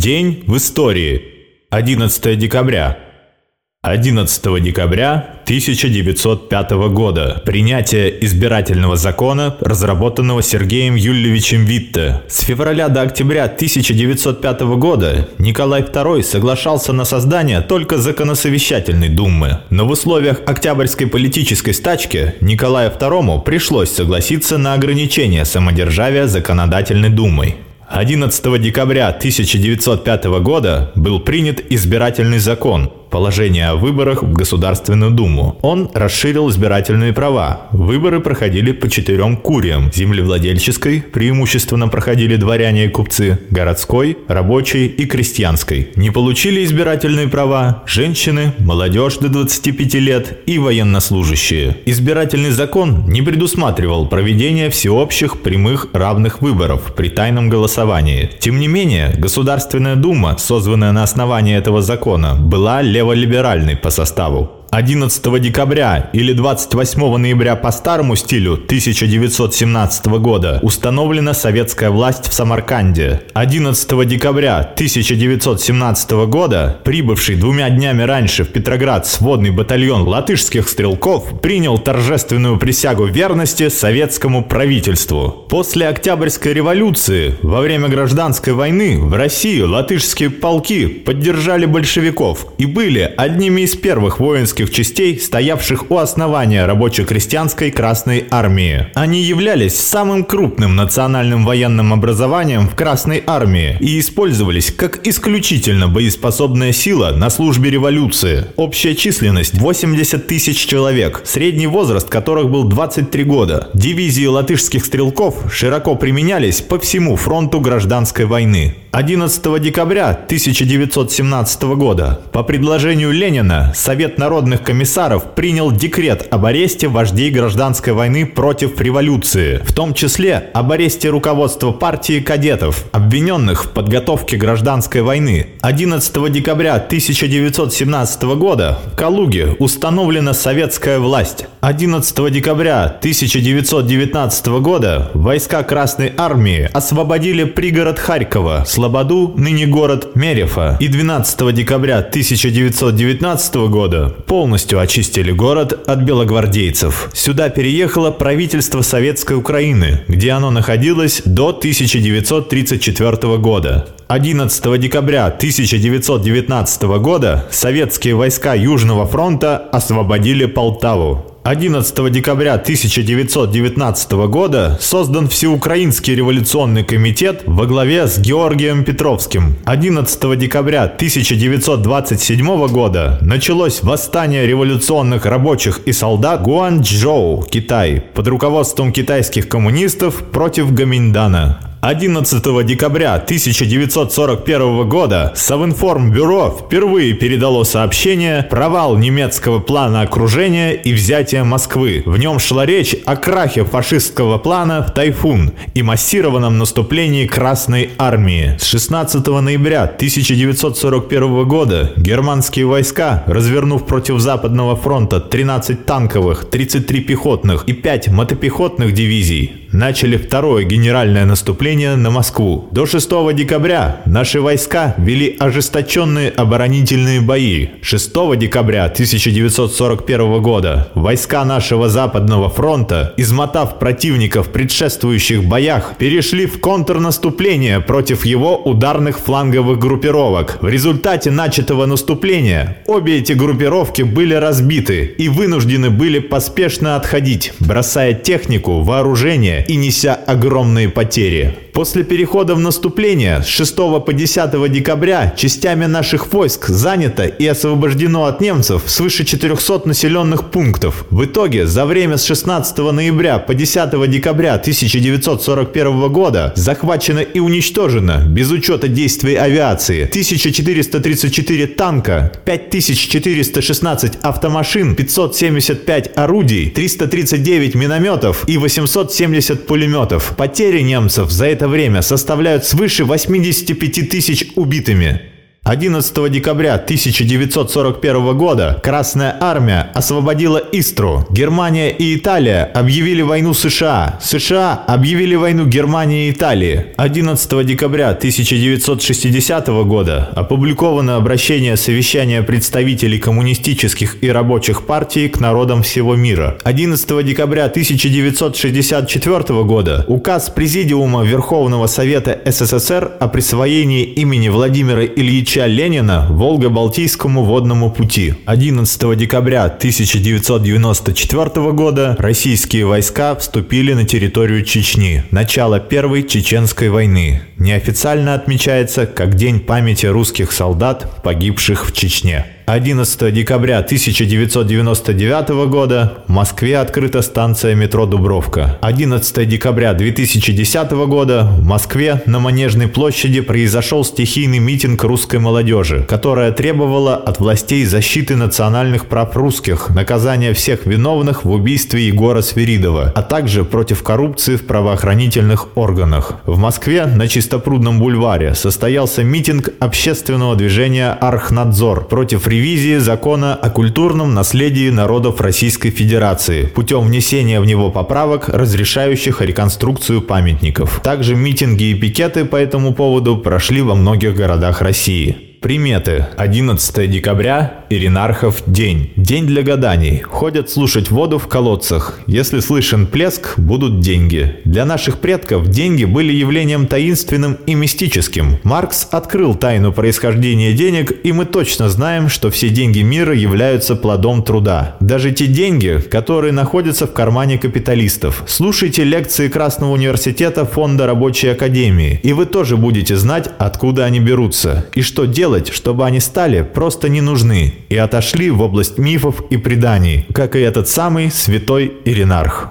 День в истории. 11 декабря. 11 декабря 1905 года. Принятие избирательного закона, разработанного Сергеем Юльевичем Витте. С февраля до октября 1905 года Николай II соглашался на создание только законосовещательной думы. Но в условиях Октябрьской политической стачки Николаю II пришлось согласиться на ограничение самодержавия законодательной думой. 11 декабря 1905 года был принят избирательный закон, положение о выборах в Государственную Думу. Он расширил избирательные права. Выборы проходили по четырем куриям. Землевладельческой преимущественно проходили дворяне и купцы, городской, рабочей и крестьянской. Не получили избирательные права женщины, молодежь до 25 лет и военнослужащие. Избирательный закон не предусматривал проведение всеобщих прямых равных выборов при тайном голосовании. Тем не менее, Государственная Дума, созванная на основании этого закона, была леволиберальный по составу. 11 декабря или 28 ноября по старому стилю 1917 года установлена советская власть в Самарканде. 11 декабря 1917 года прибывший двумя днями раньше в Петроград сводный батальон латышских стрелков принял торжественную присягу верности советскому правительству. После Октябрьской революции во время гражданской войны в России латышские полки поддержали большевиков и были одними из первых воинских частей, стоявших у основания рабоче-крестьянской Красной Армии. Они являлись самым крупным национальным военным образованием в Красной Армии и использовались как исключительно боеспособная сила на службе революции. Общая численность 80 тысяч человек, средний возраст которых был 23 года. Дивизии латышских стрелков широко применялись по всему фронту гражданской войны. 11 декабря 1917 года по предложению Ленина Совет народных комиссаров принял декрет об аресте вождей гражданской войны против революции, в том числе об аресте руководства партии кадетов, обвиненных в подготовке гражданской войны. 11 декабря 1917 года в Калуге установлена советская власть. 11 декабря 1919 года войска Красной Армии освободили пригород Харькова, Слободу, ныне город Мерефа, и 12 декабря 1919 года полностью очистили город от белогвардейцев. Сюда переехало правительство Советской Украины, где оно находилось до 1934 года. 11 декабря 1919 года советские войска Южного фронта освободили Полтаву. 11 декабря 1919 года создан Всеукраинский революционный комитет во главе с Георгием Петровским. 11 декабря 1927 года началось восстание революционных рабочих и солдат Гуанчжоу, Китай, под руководством китайских коммунистов против Гаминьдана. 11 декабря 1941 года Совинформбюро впервые передало сообщение «Провал немецкого плана окружения и взятия Москвы». В нем шла речь о крахе фашистского плана в Тайфун и массированном наступлении Красной Армии. С 16 ноября 1941 года германские войска, развернув против Западного фронта 13 танковых, 33 пехотных и 5 мотопехотных дивизий, начали второе генеральное наступление на Москву. До 6 декабря наши войска вели ожесточенные оборонительные бои. 6 декабря 1941 года войска нашего Западного фронта, измотав противника в предшествующих боях, перешли в контрнаступление против его ударных фланговых группировок. В результате начатого наступления обе эти группировки были разбиты и вынуждены были поспешно отходить, бросая технику, вооружение и неся огромные потери. После перехода в наступление с 6 по 10 декабря частями наших войск занято и освобождено от немцев свыше 400 населенных пунктов. В итоге за время с 16 ноября по 10 декабря 1941 года захвачено и уничтожено, без учета действий авиации, 1434 танка, 5416 автомашин, 575 орудий, 339 минометов и 870 пулеметов. Потери немцев за это время составляют свыше 85 тысяч убитыми. 11 декабря 1941 года Красная Армия освободила Истру. Германия и Италия объявили войну США. США объявили войну Германии и Италии. 11 декабря 1960 года опубликовано обращение совещания представителей коммунистических и рабочих партий к народам всего мира. 11 декабря 1964 года указ Президиума Верховного Совета СССР о присвоении имени Владимира Ильича Ленина Волго-Балтийскому водному пути. 11 декабря 1994 года российские войска вступили на территорию Чечни. Начало Первой Чеченской войны. Неофициально отмечается как День памяти русских солдат, погибших в Чечне. 11 декабря 1999 года в Москве открыта станция метро Дубровка. 11 декабря 2010 года в Москве на Манежной площади произошел стихийный митинг русской молодежи, которая требовала от властей защиты национальных прав русских, наказания всех виновных в убийстве Егора Свиридова, а также против коррупции в правоохранительных органах. В Москве на Чистопрудном бульваре состоялся митинг общественного движения «Архнадзор» против ревизии ревизии закона о культурном наследии народов Российской Федерации путем внесения в него поправок, разрешающих реконструкцию памятников. Также митинги и пикеты по этому поводу прошли во многих городах России. Приметы. 11 декабря. Иринархов день. День для гаданий. Ходят слушать воду в колодцах. Если слышен плеск, будут деньги. Для наших предков деньги были явлением таинственным и мистическим. Маркс открыл тайну происхождения денег, и мы точно знаем, что все деньги мира являются плодом труда. Даже те деньги, которые находятся в кармане капиталистов. Слушайте лекции Красного университета Фонда Рабочей Академии, и вы тоже будете знать, откуда они берутся, и что делать сделать, чтобы они стали просто не нужны и отошли в область мифов и преданий, как и этот самый святой Иринарх.